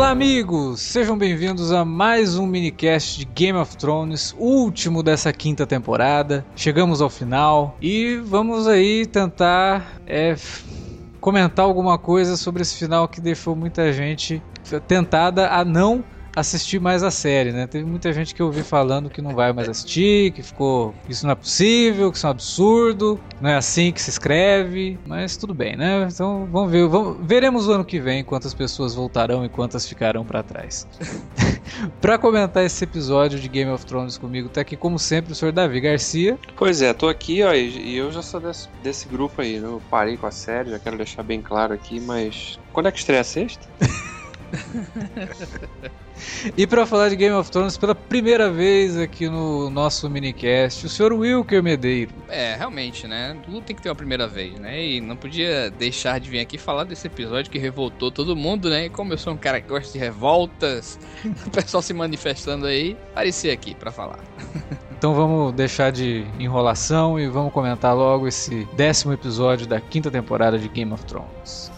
Olá, amigos! Sejam bem-vindos a mais um minicast de Game of Thrones, último dessa quinta temporada. Chegamos ao final e vamos aí tentar é, comentar alguma coisa sobre esse final que deixou muita gente tentada a não assistir mais a série, né? Teve muita gente que eu ouvi falando que não vai mais assistir, que ficou. Isso não é possível, que isso é um absurdo, não é assim que se escreve, mas tudo bem, né? Então vamos ver, vamos, veremos o ano que vem quantas pessoas voltarão e quantas ficarão para trás. para comentar esse episódio de Game of Thrones comigo, tá aqui como sempre o senhor Davi Garcia. Pois é, tô aqui, ó, e eu já sou desse, desse grupo aí, né? Eu parei com a série, já quero deixar bem claro aqui, mas quando é que estreia a sexta? e para falar de Game of Thrones pela primeira vez aqui no nosso minicast, o senhor Wilker Medeiro. É, realmente, né? Tudo tem que ter uma primeira vez, né? E não podia deixar de vir aqui falar desse episódio que revoltou todo mundo, né? E como eu sou um cara que gosta de revoltas, o pessoal se manifestando aí, apareci aqui para falar. Então vamos deixar de enrolação e vamos comentar logo esse décimo episódio da quinta temporada de Game of Thrones.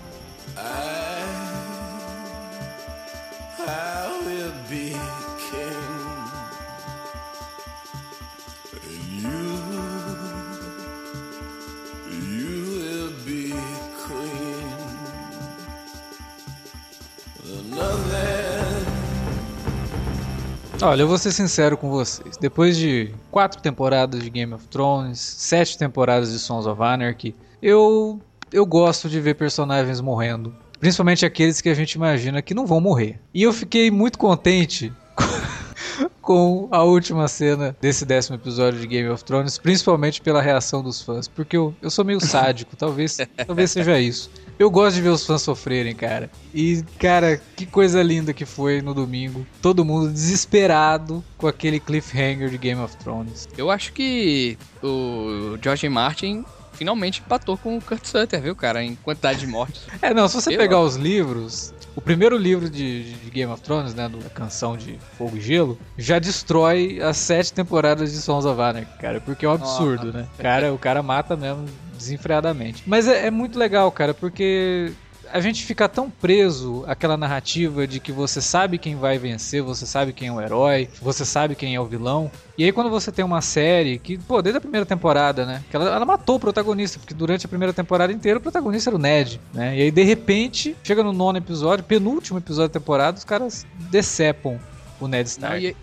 Olha, eu vou ser sincero com vocês. Depois de quatro temporadas de Game of Thrones, sete temporadas de Sons of Anarchy, eu eu gosto de ver personagens morrendo, principalmente aqueles que a gente imagina que não vão morrer. E eu fiquei muito contente com a última cena desse décimo episódio de Game of Thrones, principalmente pela reação dos fãs, porque eu, eu sou meio sádico, talvez, talvez seja isso. Eu gosto de ver os fãs sofrerem, cara. E, cara, que coisa linda que foi no domingo. Todo mundo desesperado com aquele cliffhanger de Game of Thrones. Eu acho que o George Martin finalmente empatou com o Kurt Sutter, viu, cara, em quantidade de mortes. É, não, se você eu... pegar os livros, o primeiro livro de, de, Game of Thrones, né, da canção de Fogo e Gelo, já destrói as sete temporadas de Sons of Anarchy, cara, porque é um absurdo, oh, né? Cara, o cara mata mesmo desenfreadamente. Mas é, é muito legal, cara, porque a gente fica tão preso àquela narrativa de que você sabe quem vai vencer, você sabe quem é o herói, você sabe quem é o vilão. E aí quando você tem uma série que, pô, desde a primeira temporada, né? Que ela, ela matou o protagonista, porque durante a primeira temporada inteira o protagonista era o Ned, né? E aí de repente, chega no nono episódio, penúltimo episódio da temporada, os caras decepam o Ned Stark. Não, e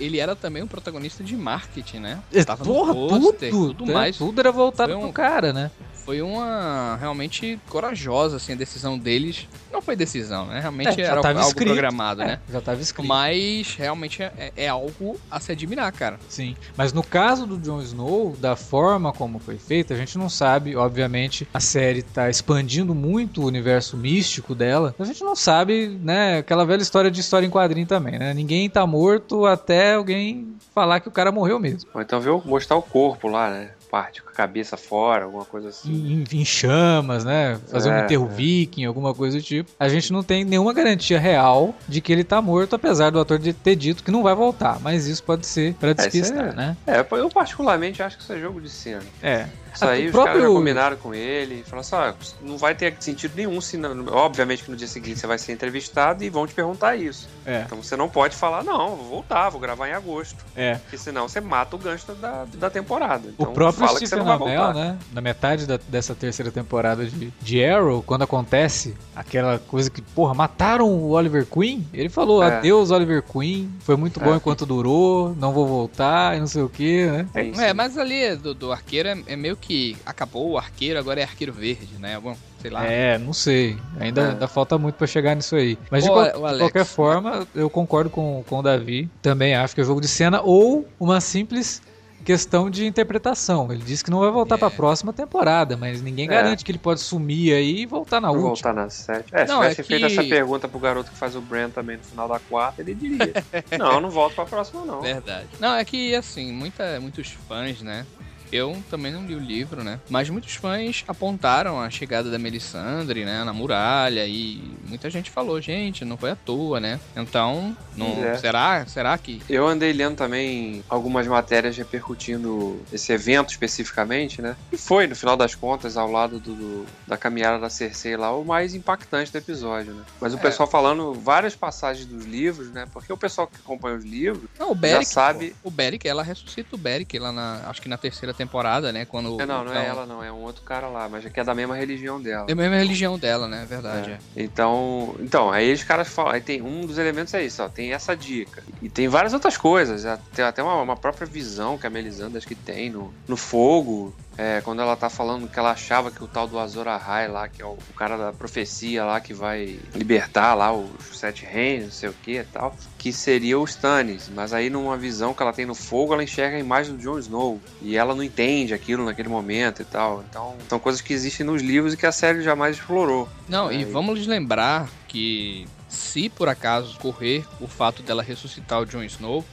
ele era também um protagonista de marketing, né? É, Tava Porra, poster, tudo, tudo é, mais. Tudo era voltado um, pro cara, né? Foi uma realmente corajosa assim a decisão deles. Não foi decisão, né? Realmente é, era algo escrito. programado, é, né? Já tava escrito. Mas realmente é, é, algo a se admirar, cara. Sim. Mas no caso do Jon Snow, da forma como foi feita, a gente não sabe, obviamente, a série tá expandindo muito o universo místico dela. A gente não sabe, né, aquela velha história de história em quadrinho também, né? Ninguém tá morto até alguém falar que o cara morreu mesmo. Ou então viu mostrar o corpo lá, né? parte com a cabeça fora, alguma coisa assim. Em, em chamas, né? Fazer é, um enterro é. viking, alguma coisa do tipo. A gente não tem nenhuma garantia real de que ele tá morto, apesar do ator de ter dito que não vai voltar. Mas isso pode ser para é, despistar, é, né? É, eu particularmente acho que isso é jogo de cena. É. Isso aí, os próprio... caras já combinaram com ele, falaram assim, ah, não vai ter sentido nenhum, se não... obviamente que no dia seguinte você vai ser entrevistado e vão te perguntar isso. É. Então você não pode falar, não, vou voltar, vou gravar em agosto. É. Porque senão você mata o gancho da, da temporada. Então, o próprio fala Stephen Amell, né, na metade da, dessa terceira temporada de, de Arrow, quando acontece aquela coisa que, porra, mataram o Oliver Queen, ele falou, é. adeus Oliver Queen, foi muito bom é. enquanto durou, não vou voltar e não sei o que, né? É, mas ali do, do arqueiro é, é meio que que acabou o arqueiro, agora é arqueiro verde, né? Bom, sei lá. É, não sei. Ainda, é. ainda falta muito para chegar nisso aí. Mas de, qual, Alex, de, qualquer forma, eu concordo com, com o Davi. Também acho que é jogo de cena ou uma simples questão de interpretação. Ele disse que não vai voltar é. para a próxima temporada, mas ninguém é. garante que ele pode sumir aí e voltar na última. Voltar na sete. É, se não, tivesse é feito que... essa pergunta pro garoto que faz o Brand também no final da quarta, ele diria: Não, não volto para a próxima, não. Verdade. Não, é que assim, muita, muitos fãs, né? Eu também não li o livro, né? Mas muitos fãs apontaram a chegada da Melisandre, né, na muralha e muita gente falou, gente, não foi à toa, né? Então, não, é. será, será que Eu andei lendo também algumas matérias repercutindo esse evento especificamente, né? E foi, no final das contas, ao lado do, do da caminhada da Cersei lá, o mais impactante do episódio, né? Mas o é. pessoal falando várias passagens dos livros, né? Porque o pessoal que acompanha os livros não, o Beric, já sabe. O Beric, ela ressuscita o Beric lá na. Acho que na terceira temporada, né? Quando. É, não, não é então... é ela, não. É um outro cara lá, mas é que é da mesma religião dela. É a mesma religião dela, né? É verdade. É. É. Então, então, aí os caras falam. Aí tem um dos elementos é isso, ó. Tem essa dica. E tem várias outras coisas. Tem até uma, uma própria visão que a Melisandre acho que tem no, no fogo. É, quando ela tá falando que ela achava que o tal do Azor Ahai lá, que é o, o, cara da profecia lá que vai libertar lá os sete reinos, não sei o que e tal, que seria o Stannis. Mas aí numa visão que ela tem no fogo, ela enxerga a imagem do Jon Snow. E ela não entende aquilo naquele momento e tal. Então, são coisas que existem nos livros e que a série jamais explorou. Não, é, e vamos lembrar que se por acaso correr o fato dela ressuscitar o Jon Snow,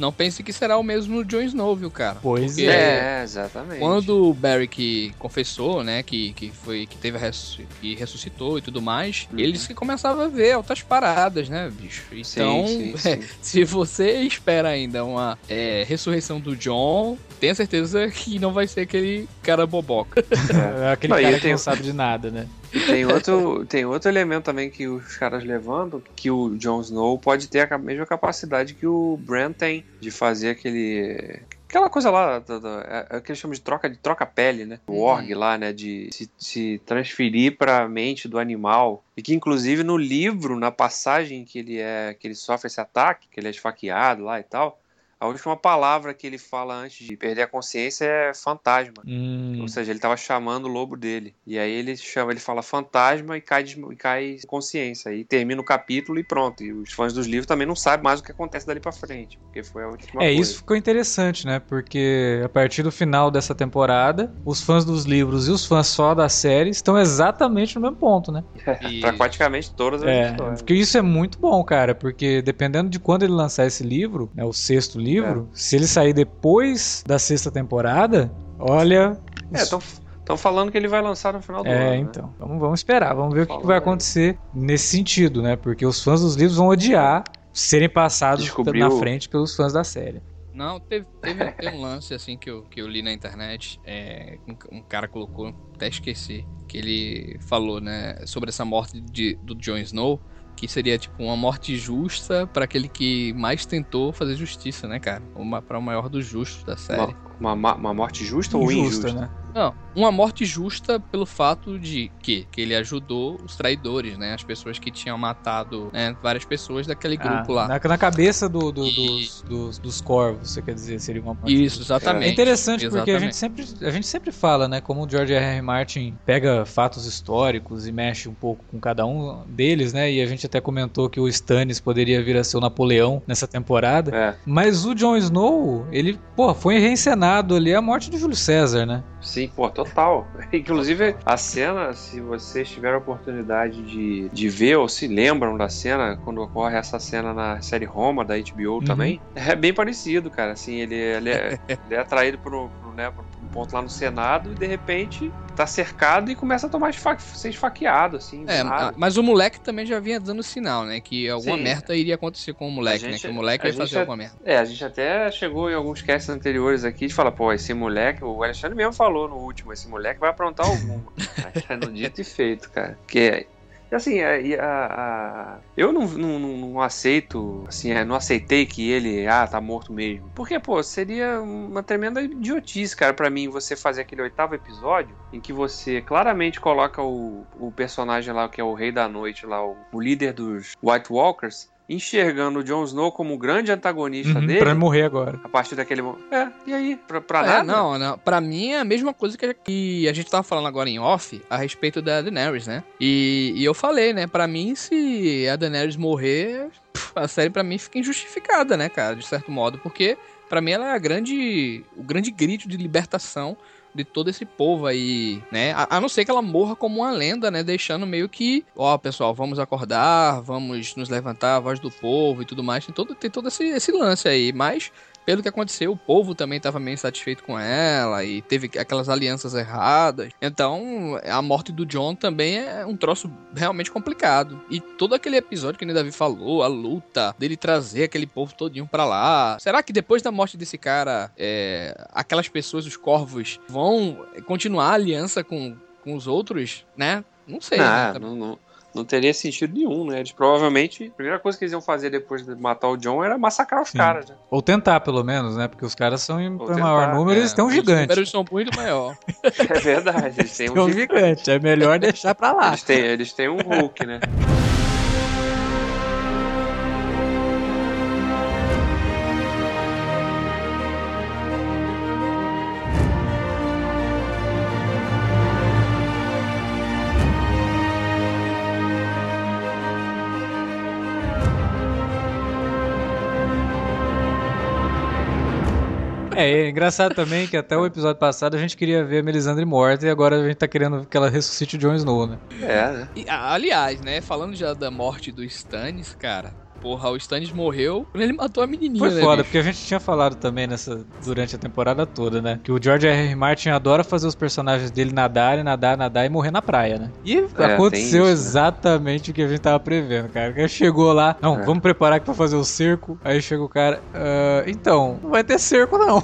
não pense que será o mesmo Jon Snow, viu, cara? Pois Porque é, exatamente. Quando o Barry confessou, né, que, que foi que teve ressusc... que ressuscitou e tudo mais, uhum. eles que começavam a ver altas paradas, né, bicho? Então, sim, sim, sim. se você espera ainda uma é, ressurreição do John, tenha certeza que não vai ser aquele cara boboca. É, aquele não, cara que tem... não sabe de nada, né? Tem outro, tem outro elemento também que os caras levantam, que o Jon Snow pode ter a mesma capacidade que o Bran tem de fazer aquele aquela coisa lá, é, é, que eles chamam de troca de troca pele, né? O uhum. org lá, né? De se, se transferir para a mente do animal e que inclusive no livro, na passagem que ele é que ele sofre esse ataque, que ele é esfaqueado lá e tal, a última palavra que ele fala antes de perder a consciência é fantasma. Hum. Ou seja, ele estava chamando o lobo dele. E aí ele chama, ele fala fantasma e cai, e cai consciência. E termina o capítulo e pronto. E os fãs dos livros também não sabem mais o que acontece dali para frente. Porque foi a última É, coisa. isso ficou interessante, né? Porque a partir do final dessa temporada, os fãs dos livros e os fãs só da série estão exatamente no mesmo ponto, né? e... pra praticamente todas as é, histórias. Porque isso é muito bom, cara. Porque dependendo de quando ele lançar esse livro, né, o sexto livro, livro, é. se ele sair depois da sexta temporada, olha. É, estão falando que ele vai lançar no final do é, ano. É, então. Né? Vamos, vamos esperar, vamos ver o que, que, vai acontecer nesse sentido, né? Porque os fãs dos livros vão odiar serem passados Descobriu... na frente pelos fãs da série. Não, teve, teve, teve, um lance assim que eu, que eu li na internet. É, um, um, cara colocou, até esqueci, que ele falou, né, sobre essa morte de, do Jon Snow que seria tipo uma morte justa para aquele que mais tentou fazer justiça, né, cara? Uma para o maior dos justos da série. Uma, uma, uma morte justa ou injusta? né? Não, uma morte justa pelo fato de que, que ele ajudou os traidores, né? As pessoas que tinham matado né, várias pessoas daquele ah, grupo lá. Na, na cabeça do, do, e... dos, dos, dos, corvos, você quer dizer, seria uma morte Isso, justa. exatamente. É interessante exatamente. porque a gente, sempre, a gente sempre fala, né? Como o George R. R. Martin pega fatos históricos e mexe um pouco com cada um deles, né? E a gente até comentou que o Stannis poderia vir a ser o Napoleão nessa temporada. É. Mas o Jon Snow, ele, pô, foi reencenado ali a morte de Júlio César, né? Sim, pô, total. Inclusive, a cena, se vocês tiveram a oportunidade de, de ver ou se lembram da cena, quando ocorre essa cena na série Roma da HBO uhum. também, é bem parecido, cara. Assim, ele, ele, é, ele é atraído por, por, né, por ponto lá no Senado e de repente tá cercado e começa a tomar esfa ser esfaqueado, assim. É, mas o moleque também já vinha dando sinal, né? Que alguma Sim. merda iria acontecer com o moleque, né, gente, né? Que o moleque ia fazer alguma merda. É, a gente até chegou em alguns casts anteriores aqui de falar, pô, esse moleque, o Alexandre mesmo falou no último, esse moleque vai aprontar alguma. é no dito e feito, cara. Porque assim, a, a, a, eu não, não, não, aceito, assim, é, não aceitei que ele, ah, tá morto mesmo. Porque, pô, seria uma tremenda idiotice, cara, para mim, você fazer aquele oitavo episódio em que você claramente coloca o, o personagem lá, que é o Rei da Noite, lá, o, o líder dos White Walkers, enxergando o Jon Snow como o grande antagonista uhum, dele. Pra morrer agora. A partir daquele momento. É, e aí? Pra, pra é, nada? Não, não. Pra mim é a mesma coisa que a gente tava falando agora em off a respeito da Daenerys, né? E, e eu falei, né? Pra mim, se a Daenerys morrer, a série pra mim fica injustificada, né, cara? De certo modo, porque para mim ela é a grande, o grande grito de libertação de todo esse povo aí, né? A, a, não ser que ela morra como uma lenda, né? Deixando meio que, ó, pessoal, vamos acordar, vamos nos levantar, a voz do povo e tudo mais. Tem todo, tem todo esse, esse lance aí. Mas pelo que aconteceu, o povo também estava meio insatisfeito com ela e teve aquelas alianças erradas. Então, a morte do John também é um troço realmente complicado. E todo aquele episódio que o Davi falou, a luta dele trazer aquele povo todinho para lá. Será que depois da morte desse cara, é, aquelas pessoas, os corvos, vão continuar a aliança com, com os outros, né? Não sei. Ah, né? não, não, não teria sentido nenhum, né? Eles provavelmente, a primeira coisa que eles iam fazer depois de matar o John era massacrar os Sim. caras, né? Ou tentar, pelo menos, né? Porque os caras são em tentar, maior número, É, eles têm um os gigante. números são muito maior. É verdade, eles têm um um gigante. gigante, é melhor deixar pra lá. Eles têm, eles têm um Hulk, né? É, é engraçado também que até o episódio passado a gente queria ver a Melisandre morta e agora a gente tá querendo que ela ressuscite o Jon Snow, né? É, né? E, aliás, né, falando já da morte do Stannis, cara. Porra, o Stannis morreu quando ele matou a menininha, Foi né, foda, bicho? porque a gente tinha falado também nessa durante a temporada toda, né? Que o George R. R. Martin adora fazer os personagens dele nadarem, nadar, nadar e morrer na praia, né? E tem aconteceu isso, né? exatamente o que a gente tava prevendo, cara. Cara chegou lá, não, É. vamos preparar aqui pra fazer o cerco. Aí chega o cara, "Ah, então, não vai ter cerco não.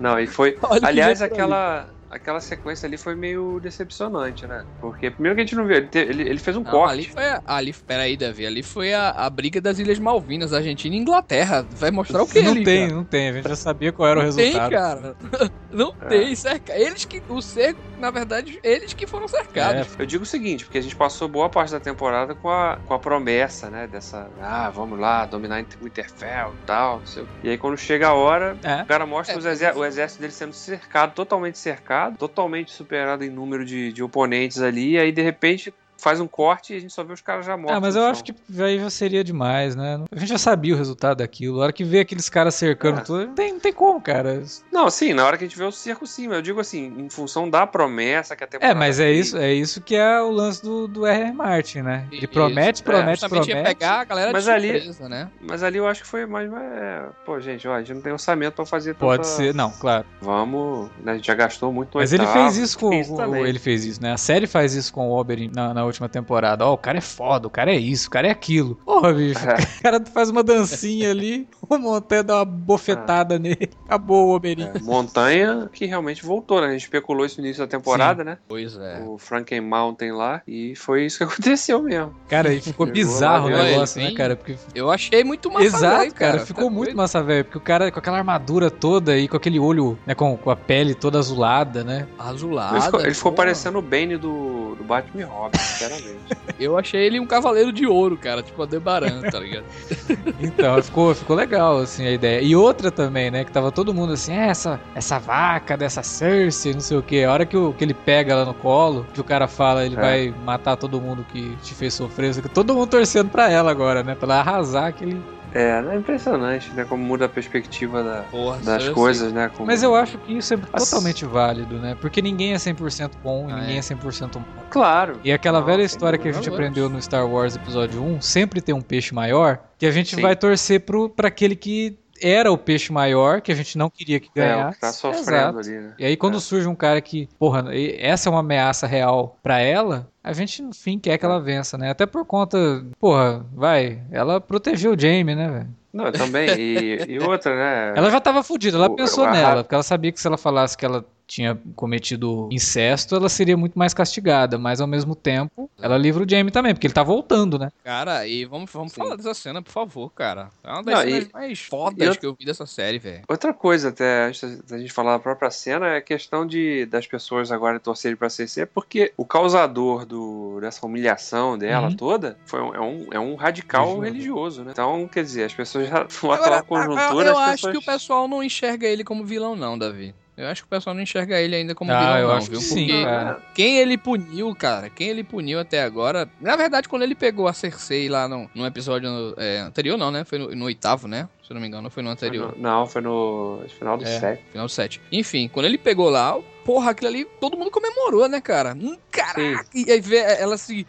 Não, e foi. Olha que Aliás, aquela, aquela sequência ali foi meio decepcionante, né? Porque primeiro que a gente não viu, ele, te- ele, ele fez um Não, corte. ali foi a, ali, peraí, Davi, ali foi a, a briga das Ilhas Malvinas, Argentina e Inglaterra. Vai mostrar o que não ali, tem, cara? não tem. A gente já sabia qual era o Não tem, resultado. cara. Não É. tem, cerca. Eles que. O cerco, na verdade, eles que foram cercados. É, Eu digo o seguinte, porque a gente passou boa parte da temporada com a, com a promessa, né? Dessa. Ah, vamos lá, dominar Winterfell e tal. não sei o quê. E aí quando chega a hora, É. o cara mostra É, os exé- o exército dele sendo cercado, totalmente cercado, totalmente superado em número de, de oponentes ali, e aí de repente faz um corte e a gente só vê os caras já mortos. Ah, mas eu chão. acho que aí já seria demais, né? A gente já sabia o resultado daquilo. A hora que vê aqueles caras cercando É. tudo, não tem, não tem como, cara. Não, sim, na hora que a gente vê o circo, sim, mas eu digo assim, em função da promessa que a É, temporada. mas é isso, é isso que é o lance do, do R.R. Martin, né? Ele Isso. promete, É, promete, ia promete. pegar a galera Mas de ali- surpresa, né? Mas ali eu acho que foi mais. É, pô, gente, ó, a gente não tem orçamento pra fazer Pode tanta- ser, não, claro. Vamos. Né, a gente já gastou muito no Mas ele oitavo, fez isso com. o- ele fez isso, né? A série faz isso com o Oberyn na, na última temporada. Ó, o cara é foda, o cara é isso, o cara é aquilo. Porra, bicho, É. o cara faz uma dancinha ali, o Montanha dá uma bofetada nele. Acabou o Oberyn. É, montanha que realmente voltou, né? A gente especulou isso no início da temporada, né? Pois é. O Franken Mountain lá. E foi isso que aconteceu mesmo. Cara, e ficou bizarro o lá, negócio, ele né, cara? Porque Eu achei muito massa, Exato, velho, cara, Tá ficou muito doido? massa, velho, porque o cara com aquela armadura toda e com aquele olho, né, com, com a pele toda azulada, né? Azulada. ele ficou, ele ficou parecendo o Bane do, do Batman e Robin, sinceramente. Eu achei ele um cavaleiro de ouro, cara. Tipo Aldebaran, tá ligado? Então, ficou, ficou legal, assim, a ideia. E outra também, né, que tava todo mundo assim, "É, essa, essa vaca dessa Cersei, não sei o que. A hora que, o, que ele pega ela no colo, que o cara fala, ele É. vai matar todo mundo que te fez sofrer, que todo mundo torcendo pra ela agora, né, pra ela arrasar aquele... é, é impressionante, né? Como muda a perspectiva da- Porra, das coisas, né? Como- Mas eu acho que isso é As- totalmente válido, né, porque ninguém é 100% bom e Ah, ninguém é. é 100% mal. Claro. E aquela Não, velha história que a gente aprendeu no Star Wars Episódio 1, sempre tem um peixe maior, que a gente Sim. vai torcer pro, pra aquele que era o peixe maior, que a gente não queria que É, o ganhasse. que tá sofrendo Exato. ali, né? E aí quando É. surge um cara que, porra, essa é uma ameaça real pra ela, a gente no fim quer que ela vença, né? Até por conta, porra, vai, ela protegeu o Jaime, né, velho? Não, também. E, e outra, né? Ela já tava fudida, ela O- pensou nela, porque ela sabia que se ela falasse que ela tinha cometido incesto, ela seria muito mais castigada, mas ao mesmo tempo, ela livra o Jaime também, porque ele tá voltando, né? Cara, e vamos, vamos Sim. falar dessa cena, por favor, cara. É uma das Não, cenas e- mais fodas eu- que eu vi dessa série, velho. Outra coisa, até antes da gente falar da própria cena, é a questão de, das pessoas agora torcerem pra CC, porque o causador do, dessa humilhação dela Uhum. toda foi um, é, um, é um radical Religioso. religioso, né? Então, quer dizer, as pessoas já Agora, naquela conjuntura. eu, eu as acho pessoas... que o pessoal não enxerga ele como vilão, não, Davi. Eu acho que o pessoal não enxerga ele ainda como Ah, vilão, eu não, acho viu? que sim, Porque cara. quem ele puniu, cara, quem ele puniu até agora. Na verdade, quando ele pegou a Cersei lá no, no episódio é, anterior, não, né? Foi no, no oitavo, né? Se eu não me engano, foi no Foi anterior. no- não, foi no final do É. set. Final 7. Enfim, quando ele pegou lá, porra, aquilo ali todo mundo comemorou, né, cara? Hum, caraca! E aí vê ela se.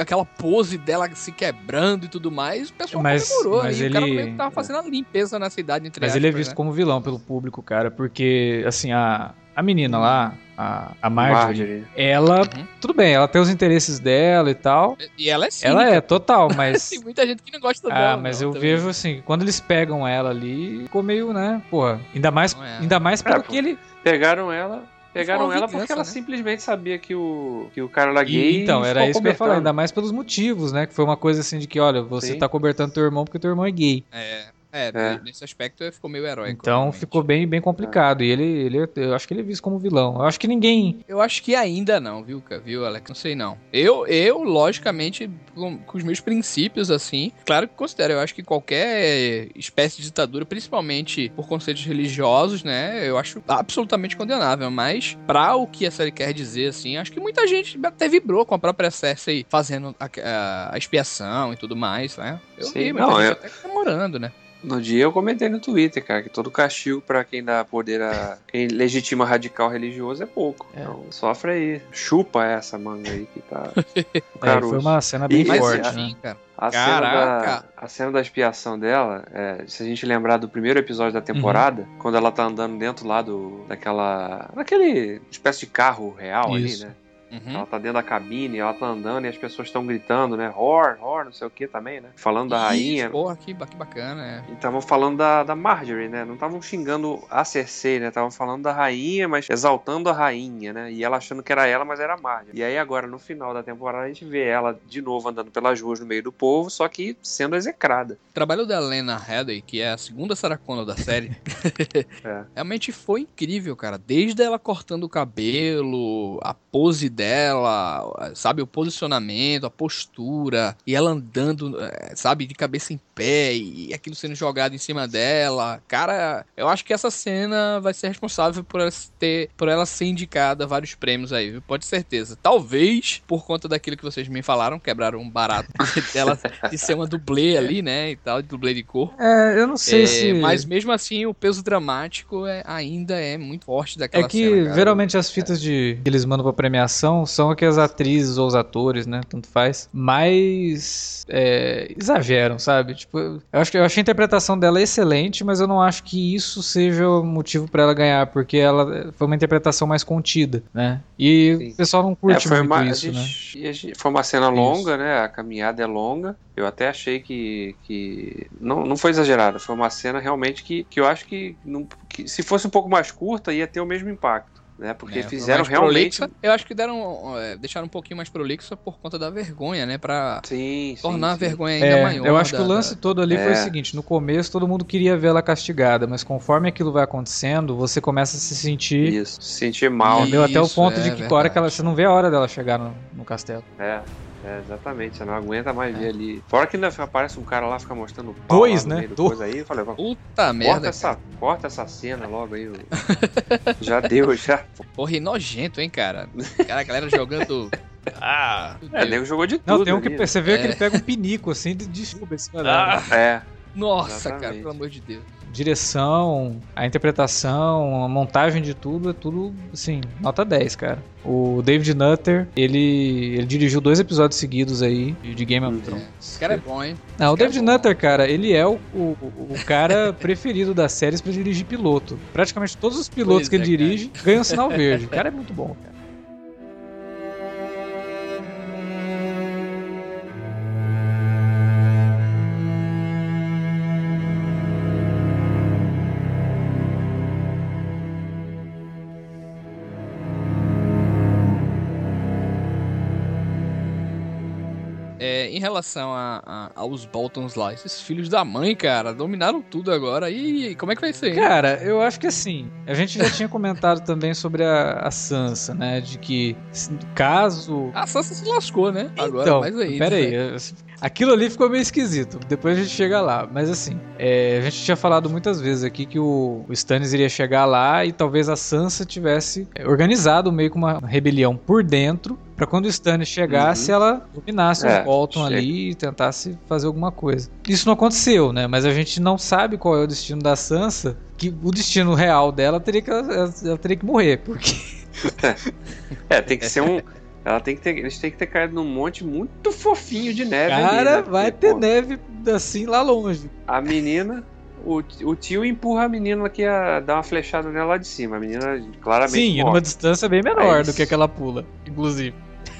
aquela pose dela se quebrando e tudo mais, o pessoal Mas- comemorou. mas e ele- o cara meio que tava fazendo a limpeza na cidade, entre Mas ele é aspas, visto né? como vilão pelo público, cara, porque, assim, a, a menina lá, a, a Marjorie, Marjorie. ela, Uhum. tudo bem, ela tem os interesses dela e tal. E ela é cínica. Ela é, total, mas. Tem muita gente que não gosta dela. Ah, mas não, eu também. vejo assim, quando eles pegam ela ali, ficou meio, né, porra, ainda mais, é. ainda mais pelo É, pô. que ele... Pegaram ela. Pegaram ela porque ela né? simplesmente sabia que o, que o cara era E, gay. então, e era ficou isso que eu ia falar, cobertando. ainda mais pelos motivos, né, que foi uma coisa assim de que, olha, você Sim. tá cobertando teu irmão porque teu irmão é gay. É, é, É. nesse aspecto ficou meio heróico. Então realmente. ficou bem, bem complicado. E ele, ele, eu acho que ele é visto como vilão. Eu acho que ninguém. Eu acho que ainda não, viu, viu, Alex? Não sei não. Eu, eu logicamente, com, com os meus princípios, assim, claro que considero. Eu acho que qualquer espécie de ditadura, principalmente por conceitos religiosos, né, eu acho absolutamente condenável. Mas, pra o que a série quer dizer, assim, acho que muita gente até vibrou com a própria Cersei fazendo a, a- a expiação e tudo mais, né? Eu Sim, vi muita não, gente eu- até comemorando, né? No dia eu comentei no Twitter, cara, que todo castigo pra quem dá poder a. quem legitima radical religioso é pouco. É. Então sofre aí. Chupa essa manga aí que tá. É, foi uma cena bem E- Mas forte. né? enfim, cara. A cena, Caraca! da, a cena da expiação dela, é, se a gente lembrar do primeiro episódio da temporada, Uhum. quando ela tá andando dentro lá do. daquela. daquele espécie de carro real Isso. ali, né? Uhum. Ela tá dentro da cabine, ela tá andando e as pessoas estão gritando, né? Hor, hor, não sei o que também, né? Falando da rainha. Ih, Porra, que, que bacana, é. E estavam falando da, da Marjorie, né? Não estavam xingando a Cersei, né? Estavam falando da rainha, mas exaltando a rainha, né? E ela achando que era ela, mas era a Marjorie. E aí agora, no final da temporada, a gente vê ela de novo andando pelas ruas no meio do povo, só que sendo execrada. O trabalho da Lena Headey, que é a segunda Sarah Connor da série, É. realmente foi incrível, cara. Desde ela cortando o cabelo, a pose dela, sabe, o posicionamento, a postura, e ela andando, eh, sabe, de cabeça em pé, e aquilo sendo jogado em cima dela. Cara, eu acho que essa cena vai ser responsável por ela ter, por ela ser indicada a vários prêmios aí, viu? Pode certeza. Talvez por conta daquilo que vocês me falaram, quebraram um barato dela de ser uma dublê ali, né, e tal, de dublê de cor. É, eu não sei É, se. Mas mesmo assim, o peso dramático é- ainda é muito forte daquela É que cena, cara. geralmente as fitas de que eles mandam pra premiação são que as atrizes ou os atores, né? Tanto faz. Mais é, exageram, sabe? Tipo, eu acho que eu achei a interpretação dela excelente, mas eu não acho que isso seja o motivo pra ela ganhar, porque ela foi uma interpretação mais contida, né? E Sim. o pessoal não curte É, foi, muito uma, isso, né? gente- a gente- foi uma cena longa, né? A caminhada é longa. Eu até achei que, que não, não foi exagerada. Foi uma cena realmente que, que eu acho que, não- que se fosse um pouco mais curta ia ter o mesmo impacto, né? Porque É, fizeram realmente. prolixa. Eu acho que deram. é, deixaram um pouquinho mais prolixa por conta da vergonha, né? Pra Sim, sim, tornar a vergonha ainda É, maior. eu acho que da- o lance da- todo ali foi o É. seguinte: no começo todo mundo queria vê-la castigada, mas conforme aquilo vai acontecendo, você começa a se sentir. Isso, se sentir mal. Entendeu? Até o ponto é de que a hora que ela, você não vê a hora dela chegar no, no castelo. É, é, exatamente. Você não aguenta mais ver ali. Fora que ainda aparece um cara lá, fica mostrando o pau Dois, né? do Dois. aí. Eu falei, Puta merda. corta essa, corta essa cena logo aí. já deu, já. Porra, e nojento, hein, cara? Cara, a galera jogando. Ah, É, nego jogou de tudo. Não, tem um que ali, você vê É. que ele pega um pinico assim de, de chuva em cima dela. Ah, É, nossa, cara, Exatamente. pelo amor de Deus. Direção, a interpretação, a montagem de tudo, é tudo, assim, nota 10, cara. O David Nutter, ele, ele dirigiu dois episódios seguidos aí de Game of. Thrones. Esse cara é bom, hein? Não, o Esse cara David é. Nutter, cara, ele é o, o, o cara preferido das séries pra dirigir piloto. Praticamente todos os pilotos Pois que ele é, dirige ganham sinal verde. O cara é muito bom, cara. Em relação a, a- aos Boltons lá, esses filhos da mãe, cara, dominaram tudo agora. E como é que vai ser? Cara, eu acho que assim, a gente já tinha comentado também sobre a, a Sansa, né? De que caso. A Sansa se lascou, né? Agora, então, mais aí. pera aí, né? assim, aquilo ali ficou meio esquisito. Depois a gente chega lá. Mas assim, é, a gente tinha falado muitas vezes aqui que o, o Stannis iria chegar lá e talvez a Sansa tivesse é, organizado meio que uma rebelião por dentro. Pra quando o Stannis chegasse, Uhum. ela dominasse É, os Bolton chega. ali e tentasse fazer alguma coisa. Isso não aconteceu, né? Mas a gente não sabe qual é o destino da Sansa. Que o destino real dela teria que ela, ela teria que morrer, porque é, tem que ser um. Ela tem que ter, eles têm que ter caído num monte muito fofinho de neve. Cara, ali, né? vai Porque, ter pô, neve assim lá longe. A menina. O, o tio empurra a menina que ia dar uma flechada nela lá de cima. A menina claramente. Sim, morre. numa distância bem menor Aí do que aquela pula, inclusive.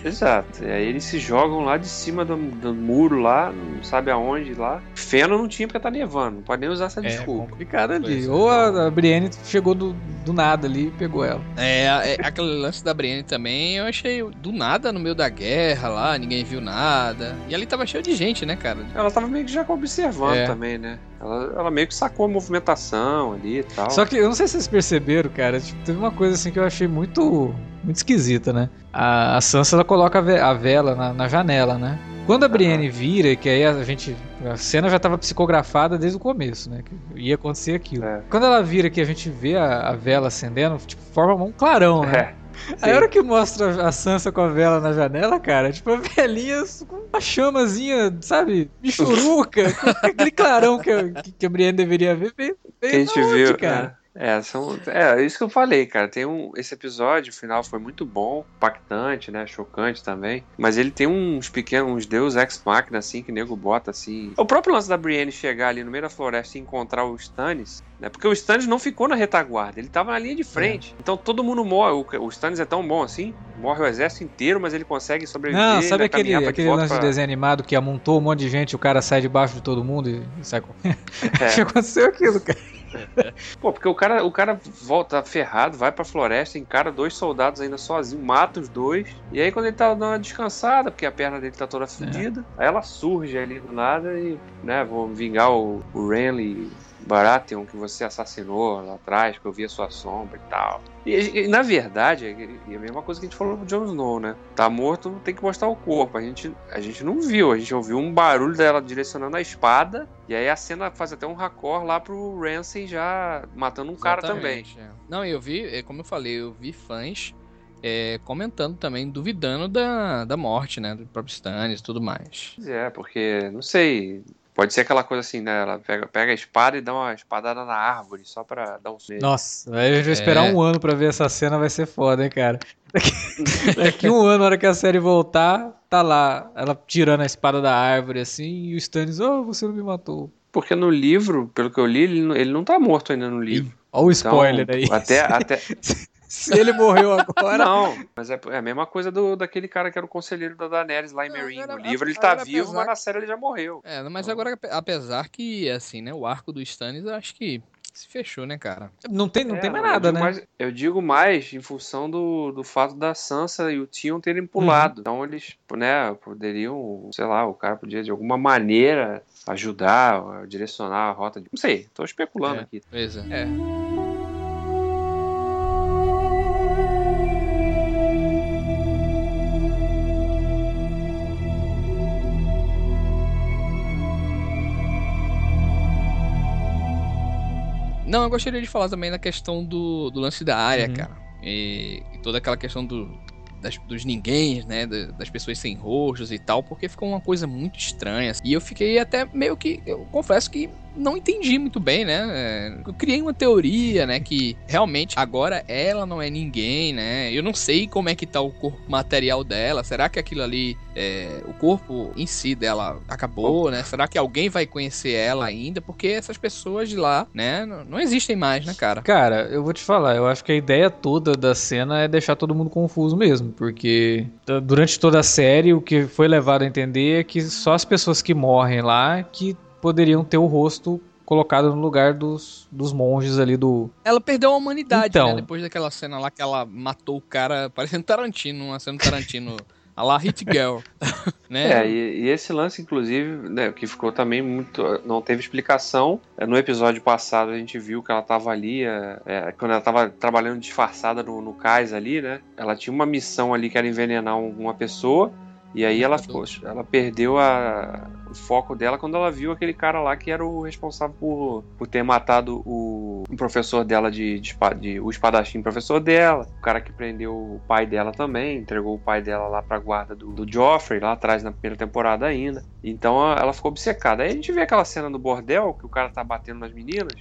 Exato. E aí eles se jogam lá de cima do, do muro lá, não sabe aonde lá. Feno não tinha porque tá nevando, não pode nem usar essa É desculpa. complicado ali. Pois é. Ou a, a Brienne chegou do, do nada ali e pegou ela. É, é, aquele lance da Brienne também, eu achei do nada no meio da guerra lá, ninguém viu nada. E ali tava cheio de gente, né, cara? Ela tava meio que já observando É. também, né? Ela, ela meio que sacou a movimentação ali e tal. Só que eu não sei se vocês perceberam, cara. Tipo, teve uma coisa assim que eu achei muito, muito esquisita, né? A, a Sansa ela coloca a, ve- a vela na, na janela, né? Quando a Brienne vira, que aí a gente. A cena já tava psicografada desde o começo, né? Que ia acontecer aquilo. É. Quando ela vira que a gente vê a, a vela acendendo, tipo, forma um clarão, né? É. Aí a hora que mostra a Sansa com a vela na janela, cara, tipo, a velhinha com uma chamazinha, sabe, michuruca, com aquele clarão que, a- que a Brienne deveria ver, veio, que a veio gente onde, viu. cara. É, é, são, é, é isso que eu falei, cara. Tem um, esse episódio, o final foi muito bom, impactante, né? Chocante também. Mas ele tem uns pequenos, uns deus ex machina, assim, que nego bota assim. O próprio lance da Brienne chegar ali no meio da floresta e encontrar o Stannis, né? Porque o Stannis não ficou na retaguarda, ele tava na linha de frente. Então todo mundo morre. O, o Stannis é tão bom assim, morre o exército inteiro, mas ele consegue sobreviver. Não, sabe aquele, pra de aquele lance de pra- desenho animado que amontou um monte de gente e o cara sai debaixo de todo mundo e, e sai com... É. Aconteceu aquilo, cara. Pô, porque o cara, o cara volta ferrado, vai pra floresta, encara dois soldados ainda sozinho, mata os dois. E aí, quando ele tá dando uma descansada, porque a perna dele tá toda fodida, aí ela surge ali do nada e, né, vou vingar o, o Renly Baratheon que você assassinou lá atrás, que eu vi a sua sombra e tal. E, e, na verdade, é a mesma coisa que a gente falou pro Jon Snow, né? Tá morto, tem que mostrar o corpo. A gente, a gente não viu, a gente ouviu um barulho dela direcionando a espada, e aí a cena faz até um raccord lá pro Ramsay já matando um cara também. Exatamente, é. Não, eu vi, é, como eu falei, eu vi fãs é, comentando também, duvidando da, da morte, né? Do próprio Stannis e tudo mais. Pois É, porque, não sei, pode ser aquela coisa assim, né? Ela pega, pega a espada e dá uma espadada na árvore, só pra dar um susto. Nossa, aí a gente vai esperar É. um ano pra ver essa cena, vai ser foda, hein, cara. Daqui, daqui um ano, na hora que a série voltar, tá lá, ela tirando a espada da árvore assim, e o Stannis, oh, você não me matou. Porque no livro, pelo que eu li, ele não, ele não tá morto ainda no livro. Olha o Então, spoiler aí. Até, até, Se ele morreu agora. Não, mas é, é a mesma coisa do, daquele cara que era o conselheiro da Daenerys lá em Meereen. agora- No livro ele tá agora, vivo, apesar mas na que- série ele já morreu. É, mas agora, ape- apesar que, assim, né? O arco do Stannis, eu acho que se fechou, né, cara? Não tem, não É, tem mais nada, né? mais- eu digo mais em função do, do fato da Sansa e o Tion terem Uhum. pulado. Então eles, né, poderiam, sei lá, o cara podia de alguma maneira ajudar, direcionar a rota de. Não sei, tô especulando É. aqui. Pois é. Não, eu gostaria de falar também da questão do, do lance da área, Uhum. cara. E, e toda aquela questão do, das, dos ninguém, né? da- Das pessoas sem rostos e tal, porque ficou uma coisa muito estranha. E eu fiquei até meio que. Eu confesso que não entendi muito bem, né? Eu criei uma teoria, né? Que realmente agora ela não é ninguém, né? Eu não sei como é que tá o corpo material dela. Será que aquilo ali, é, o corpo em si dela acabou, né? Será que alguém vai conhecer ela ainda? Porque essas pessoas de lá, né? Não, existem mais, né, cara? Cara, eu vou te falar, eu acho que a ideia toda da cena é deixar todo mundo confuso mesmo, porque durante toda a série o que foi levado a entender é que só as pessoas que morrem lá que poderiam ter o rosto colocado no lugar dos, dos monges ali do. Ela perdeu a humanidade, Então. né? Depois daquela cena lá que ela matou o cara, parecendo Tarantino, uma cena Tarantino. A lá Hit Girl. né? É, e, e esse lance, inclusive, né, que ficou também muito. Não teve explicação. É, No episódio passado a gente viu que ela tava ali, é, é, quando ela tava trabalhando disfarçada no, no cais ali, né? Ela tinha uma missão ali que era envenenar um- uma pessoa. E aí ela, ficou, ela perdeu a, o foco dela quando ela viu aquele cara lá que era o responsável por, por ter matado o, o professor dela de, de, de- o espadachim professor dela, o cara que prendeu o pai dela também, entregou o pai dela lá pra guarda do, do Joffrey, lá atrás na primeira temporada ainda. Então ela ficou obcecada. Aí a gente vê aquela cena do bordel, que o cara tá batendo nas meninas.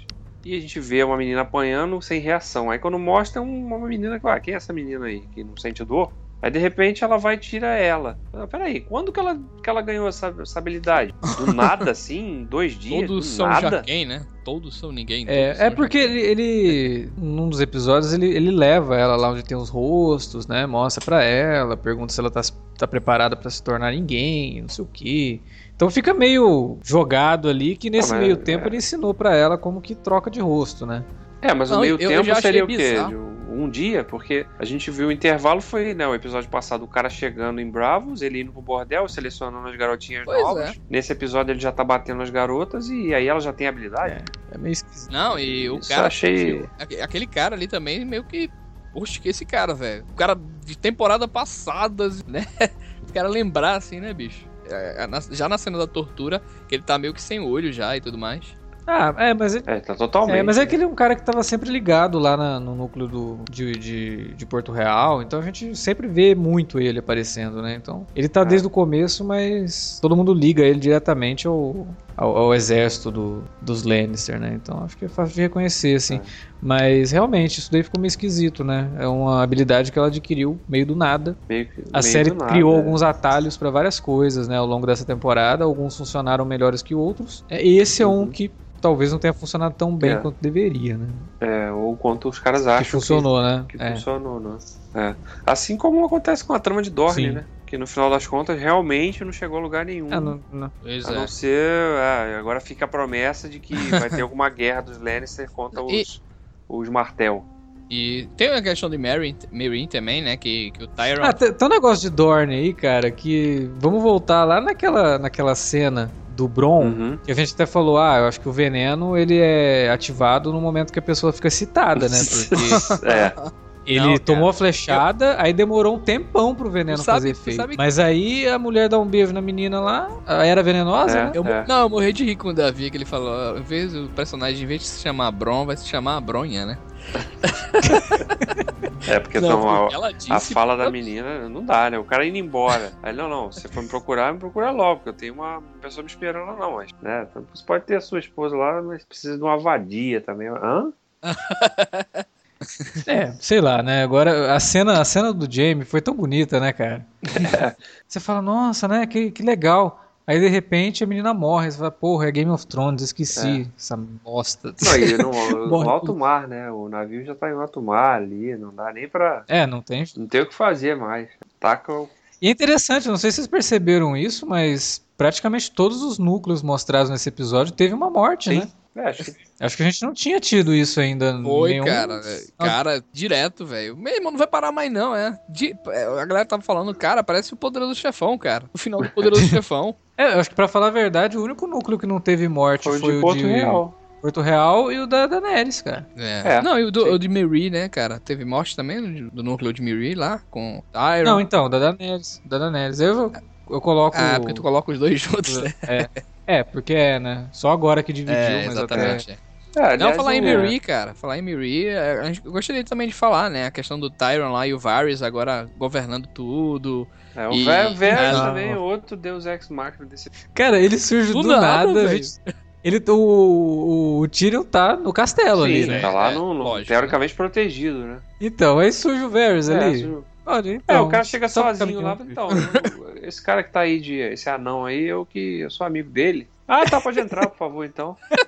e a gente vê uma menina apanhando sem reação. Aí quando mostra uma menina que, ah, quem é essa menina aí que não sente dor? Aí de repente ela vai e tira ela. Ah, peraí, quando que ela, que ela ganhou essa, essa habilidade? Do nada, assim? Em dois dias? Todos do são nada? Jarken, né? Todos são ninguém. todos É, são é porque ele, ele, num dos episódios, ele, ele leva ela lá onde tem os rostos, né? Mostra pra ela, pergunta se ela tá, tá preparada pra se tornar ninguém, não sei o que. Então fica meio jogado ali que nesse Ah, meio tempo é. ele ensinou pra ela como que troca de rosto, né? É, mas Não, o meio eu- eu tempo seria o quê? bizarro. Um dia, porque a gente viu o intervalo foi, né, o episódio passado, o cara chegando em Bravos, ele indo pro bordel, selecionando as garotinhas Pois novas. Nesse episódio ele já tá batendo as garotas e aí ela já tem habilidade. É meio esquisito. Não, e o Isso cara. eu achei- aque- Aquele cara ali também, meio que. Poxa, que esse cara, velho. O cara de temporada passadas, né? O cara lembrar assim, né, bicho? É, é, já na cena da tortura, que ele tá meio que sem olho já e tudo mais. Ah, é, mas ele- É, tá totalmente. É, mas é que ele é um cara que tava sempre ligado lá na- no núcleo do, de, de, de Porto Real, então a gente sempre vê muito ele aparecendo, né? Então, ele tá É. desde o começo, mas todo mundo liga ele diretamente ao, ao, ao exército do, dos Lannister, né? Então acho que é fácil de reconhecer, assim. É. Mas realmente, isso daí ficou meio esquisito, né? É uma habilidade que ela adquiriu meio do nada. Meio que- A série nada, criou é. alguns atalhos pra várias coisas, né, ao longo dessa temporada. Alguns funcionaram melhores que outros. É, Esse é um Uhum. que talvez não tenha funcionado tão bem É. quanto deveria, né? É, ou quanto os caras acham que funcionou, né? que, que É. funcionou, né? É. Assim como acontece com a trama de Dorne, Sim. né? Que no final das contas realmente não chegou a lugar nenhum. Ah, não- não. Pois A é. não ser. ah, agora fica a promessa de que vai ter alguma guerra dos Lannister contra E- os, os Martel. E tem a questão de Meryn, Meryn também, né? Que, que o Tyron. Ah, tem, tem um negócio de Dorne aí, cara, que vamos voltar lá naquela, naquela cena do Bron, Uhum. que a gente até falou, ah, eu acho que o veneno ele é ativado no momento que a pessoa fica citada, né? Porque é. ele Não, tomou a flechada, aí demorou um tempão pro veneno sabe- fazer efeito. sabe que- Mas aí a mulher dá um beijo na menina lá, era venenosa, É. né? Eu, Não, eu morri de rir com o Davi, que ele falou, em vez do personagem, em vez de se chamar Bron, vai se chamar Bronha, né? É, porque Não, então, a, ela a disse- fala da menina não dá, né? O cara indo embora. Aí, não, não, você foi me procurar, me procura logo, porque eu tenho uma pessoa me esperando lá, não. Mas, né? então Você pode ter a sua esposa lá, mas precisa de uma vadia também. Hã? É, sei lá, né? Agora a cena, a cena do Jamie foi tão bonita, né, cara? Você fala, nossa, né? Que, que legal. Aí de repente a menina morre. Você fala, porra, é Game of Thrones, esqueci essa bosta. Não, e no, no alto mar, né? O navio já tá em alto mar ali, não dá nem pra. É, não tem. Não tem o que fazer mais. Taca o. E é interessante, não sei se vocês perceberam isso, mas praticamente todos os núcleos mostrados nesse episódio teve uma morte, Sim. né? É, acho que Acho que a gente não tinha tido isso ainda. Foi, nenhum... cara. é, Cara, direto, velho. Meu irmão não vai parar mais, não, é. Di- é, A galera tava falando, cara, parece o Poderoso Chefão, cara. O final do Poderoso Chefão. É, eu acho que pra falar a verdade, o único núcleo que não teve morte foi, foi, o de Porto Real. Porto Real e o da Daenerys, cara. É. É, não, e o, do, o de Miri, né, cara? Teve morte também do, do núcleo de Miri lá, com Tyron. Não, então, da Daenerys. Da Daenerys. Eu, eu coloco. ah, porque tu coloca os dois juntos, né? É, é, porque é, né? Só agora que dividiu, É, mas até. exatamente. é. É, Não, aliás, falar em Miri, cara. Falar em Miri, é, eu gostaria também de falar, né? A questão do Tyron lá e o Varys agora governando tudo. É, o E- Varys Ah, também, não. outro Deus Ex Machina desse. Cara, ele surge do, Do nada. nada, ele, o, o, o Tyrion tá no castelo ali, Sim, né? tá lá É, no, no- lógico, teoricamente protegido, né? Então, aí surge o Varys É, ali. su- Olha, É, então, o cara chega sozinho lá, então, eu- esse cara que tá aí, de, esse anão aí, eu que eu sou amigo dele. Ah, tá, pode entrar, por favor, então.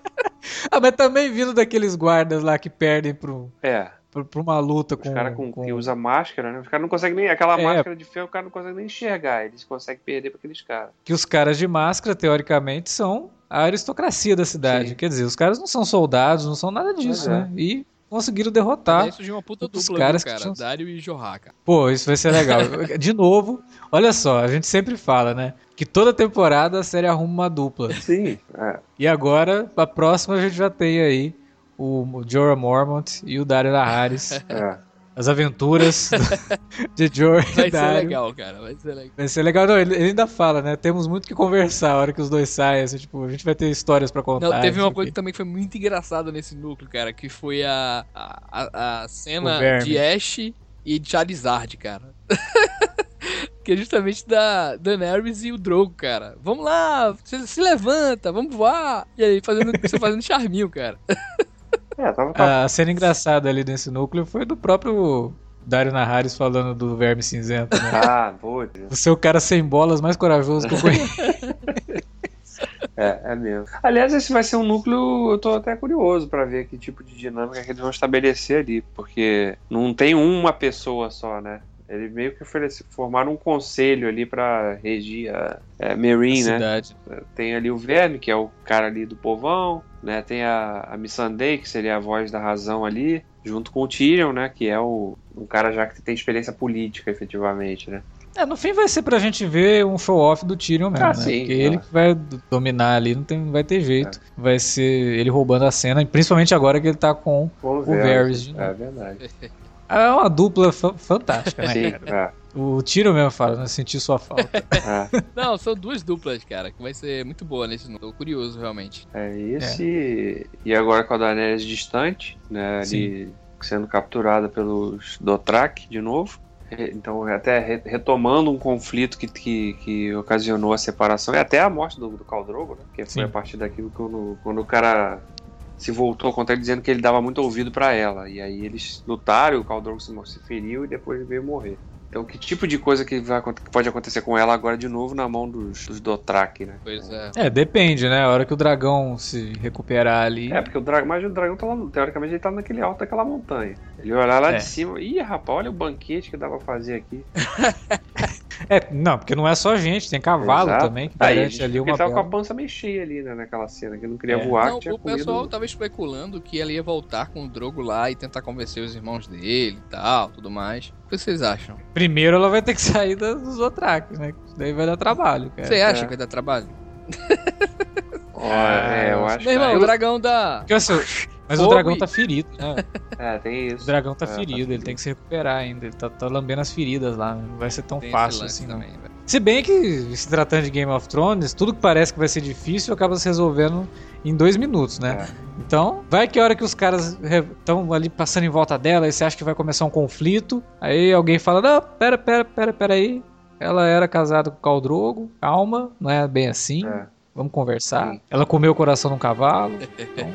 Ah, mas também vindo daqueles guardas lá que perdem pro, É, pra uma luta os com. caras com, com- que usa máscara, né? Os caras não conseguem nem. Aquela É. máscara de ferro, o cara não consegue nem enxergar. Eles conseguem perder pra aqueles caras. que os caras de máscara, teoricamente, são a aristocracia da cidade. Sim. Quer dizer, os caras não são soldados, não são nada disso, é. né? E conseguiram derrotar. Aí surgiu uma puta Os dupla, caras viu, que cara. tinham- Dario e Jorra, cara. Pô, isso vai ser legal. De novo, olha só, a gente sempre fala, né? Que toda temporada a série arruma uma dupla. Sim. É. E agora, a próxima, a gente já tem aí o Jorah Mormont e o Dario Naharis. é. As aventuras de Jorah Vai e ser Dario. legal, cara. Vai ser legal. Vai ser legal. Não, ele, ele ainda fala, né? Temos muito que conversar a hora que os dois saem. Assim, tipo, a gente vai ter histórias pra contar. Não, teve uma coisa que também foi muito engraçada nesse núcleo, cara, que foi a, a, a- cena de Ash e de Charizard, cara. que é justamente da Daenerys e o Drogo, cara. Vamos lá, você se levanta, vamos voar. E aí, fazendo, você fazendo charminho, cara. É, tava, tava... A cena engraçada ali nesse núcleo foi do próprio Dario Naharis falando do verme cinzento, né? Ah, putz. Você é o cara sem bolas mais corajoso que eu conheço. É, é mesmo. Aliás, esse vai ser um núcleo, eu tô até curioso pra ver que tipo de dinâmica que eles vão estabelecer ali, porque não tem uma pessoa só, né? Ele meio que oferece, formaram um conselho ali pra regir a é, Marine, né? Cidade. Tem ali o Verme, que é o cara ali do povão, né? Tem a, a Missandei, que seria a voz da razão ali, junto com o Tyrion, né? Que é o, um cara já que tem experiência política, efetivamente, né? É, no fim vai ser pra gente ver um show-off do Tyrion mesmo, Ah, né? sim, Porque ele que vai dominar ali, não, tem, não vai ter jeito. Vai ser ele roubando a cena, e principalmente agora que ele tá com Com o Varys É verdade. É uma dupla fa- fantástica, né, Sim, cara? é, O Tyrion mesmo fala, né? Sentir sua falta. é. Não, são duas duplas, cara, que vai ser muito boa nesse. Tô curioso, realmente. É esse. E agora com a Daenerys distante, né? Ali sendo capturada pelos Dothraki de novo. Re- Então, até re- retomando um conflito que, que, que ocasionou a separação e até a morte do, do Khal Drogo, né? Que foi Sim. a partir daquilo quando, quando o cara se voltou contra ele dizendo que ele dava muito ouvido pra ela. E aí eles lutaram, o Khal Drogo se, se feriu e depois veio morrer. Então, que tipo de coisa que, vai, que pode acontecer com ela agora de novo na mão dos, dos Dothraki, né? Pois é. É, depende, né? A hora que o dragão se recuperar ali. É, porque o dragão, mas o dragão tá lá, teoricamente ele tá naquele alto daquela montanha. Ele olhar lá É. de cima, ih, rapaz, olha o banquete que dá pra fazer aqui. É, não, porque não é só gente, tem cavalo Exato. também, que Aí, garante ali uma ele tava com a pança meio cheia ali, né, naquela cena, que ele não queria É. voar, Não, que tinha o pessoal comido... tava especulando que ela ia voltar com o Drogo lá e tentar convencer os irmãos dele e tal, tudo mais. O que vocês acham? Primeiro ela vai ter que sair dos Otraki, né? Isso daí vai dar trabalho, cara. Você acha é. que vai dar trabalho? Olha, é, eu acho Meu irmão, que... o dragão da. Porque, assim, mas o dragão tá ferido, né? É, tem O isso. dragão tá É, tá ferido, ele ferido. tem que se recuperar ainda. Ele tá, tá lambendo as feridas lá, não vai ser tão Tem fácil assim, não. também, velho. Se bem que, se tratando de Game of Thrones, tudo que parece que vai ser difícil acaba se resolvendo em dois minutos, né? É. Então, vai que a hora que os caras estão ali passando em volta dela e você acha que vai começar um conflito, aí alguém fala: Não, pera, pera, pera, pera aí. Ela era casada com o Khal Drogo, calma, não é bem assim. É. Vamos conversar. Sim. Ela comeu o coração num cavalo. Então,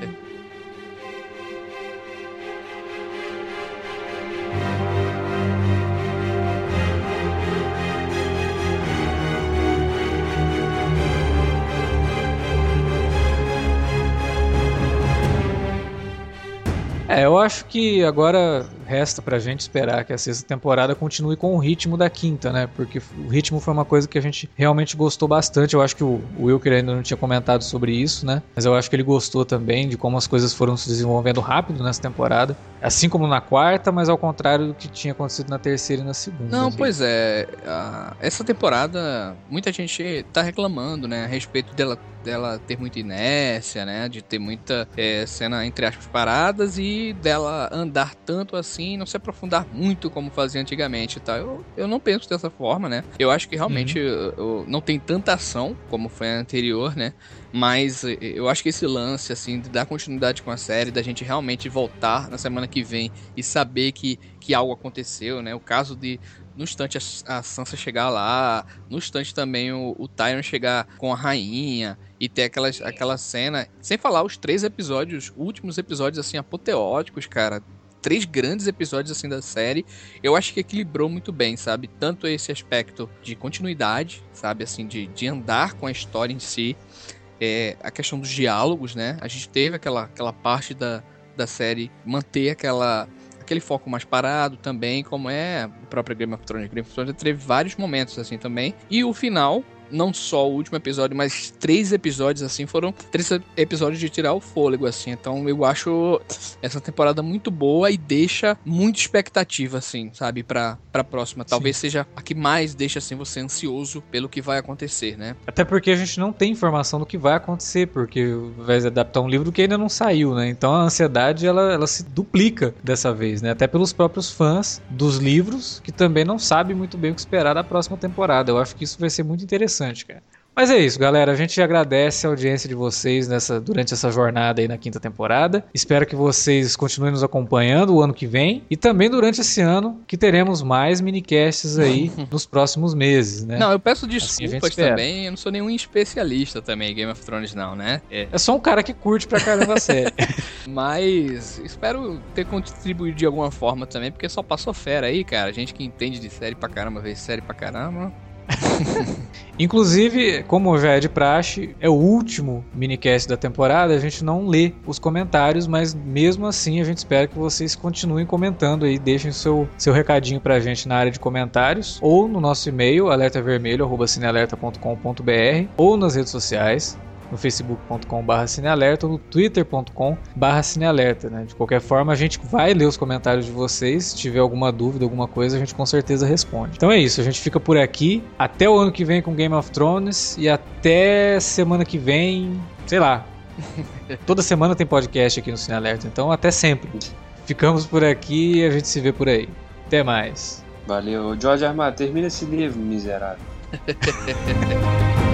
É, eu acho que agora resta pra gente esperar que a sexta temporada continue com o ritmo da quinta, né? Porque o ritmo foi uma coisa que a gente realmente gostou bastante. Eu acho que o Wilker ainda não tinha comentado sobre isso, né? Mas eu acho que ele gostou também de como as coisas foram se desenvolvendo rápido nessa temporada. Assim como na quarta, mas ao contrário do que tinha acontecido na terceira e na segunda. Não, assim. pois é. a- essa temporada, muita gente tá reclamando, né? A respeito dela, dela ter muita inércia, né? De ter muita é, cena, entre aspas, paradas e dela andar tanto assim e não se aprofundar muito como fazia antigamente tal. Eu, eu não penso dessa forma, né? Eu acho que realmente eu- eu- não tem tanta ação como foi a anterior, né? Mas eu acho que esse lance, assim, de dar continuidade com a série, da gente realmente voltar na semana que vem e saber que, que algo aconteceu, né? O caso de, no instante, a, a Sansa chegar lá, no instante também o, o Tyrion chegar com a rainha e ter aquelas, aquela cena. Sem falar os três episódios, últimos episódios, assim, apoteóticos, cara. Três grandes episódios, assim, da série. Eu acho que equilibrou muito bem, sabe? Tanto esse aspecto de continuidade, sabe? Assim, de, de andar com a história em si é, a questão dos diálogos, né? A gente teve aquela, aquela parte da, da série manter aquela, aquele foco mais parado também, como é o próprio Game of Thrones. Game of Thrones teve vários momentos assim também. E o final, não só o último episódio, mas três episódios assim, foram três episódios de tirar o fôlego, assim. Então eu acho essa temporada muito boa e deixa muita expectativa, assim, sabe, pra, pra próxima. Talvez seja a que mais deixa, assim, você ansioso pelo que vai acontecer, né? Até porque a gente não tem informação do que vai acontecer, porque vai adaptar um livro que ainda não saiu, né? Então a ansiedade ela, ela se duplica dessa vez, né? Até pelos próprios fãs dos livros, que também não sabem muito bem o que esperar da próxima temporada. Eu acho que isso vai ser muito interessante, cara. Mas é isso, galera. A gente agradece a audiência de vocês nessa, durante essa jornada aí na quinta temporada. Espero que vocês continuem nos acompanhando o ano que vem e também durante esse ano que teremos mais minicasts aí nos próximos meses, né? Não, eu peço desculpas assim também. Eu não sou nenhum especialista também em Game of Thrones, não, né? É, é só um cara que curte pra caramba a série. Mas espero ter contribuído de alguma forma também, porque só passou fera aí, cara. Gente que entende de série pra caramba, vê série pra caramba. Inclusive, como já é de praxe, é o último minicast da temporada, a gente não lê os comentários, mas mesmo assim a gente espera que vocês continuem comentando aí, deixem seu, seu recadinho pra gente na área de comentários, ou no nosso e-mail, alertavermelho.cinealerta.com.br, ou nas redes sociais no facebook.com.br cinealerta ou no twitter.com.br cinealerta, né? De qualquer forma, a gente vai ler os comentários de vocês. Se tiver alguma dúvida, alguma coisa, a gente com certeza responde. Então é isso, a gente fica por aqui. Até o ano que vem com Game of Thrones e até semana que vem, sei lá. Toda semana tem podcast aqui no Cinealerta, então até sempre. Ficamos por aqui e a gente se vê por aí. Até mais. Valeu. George Armado, termina esse livro, miserável.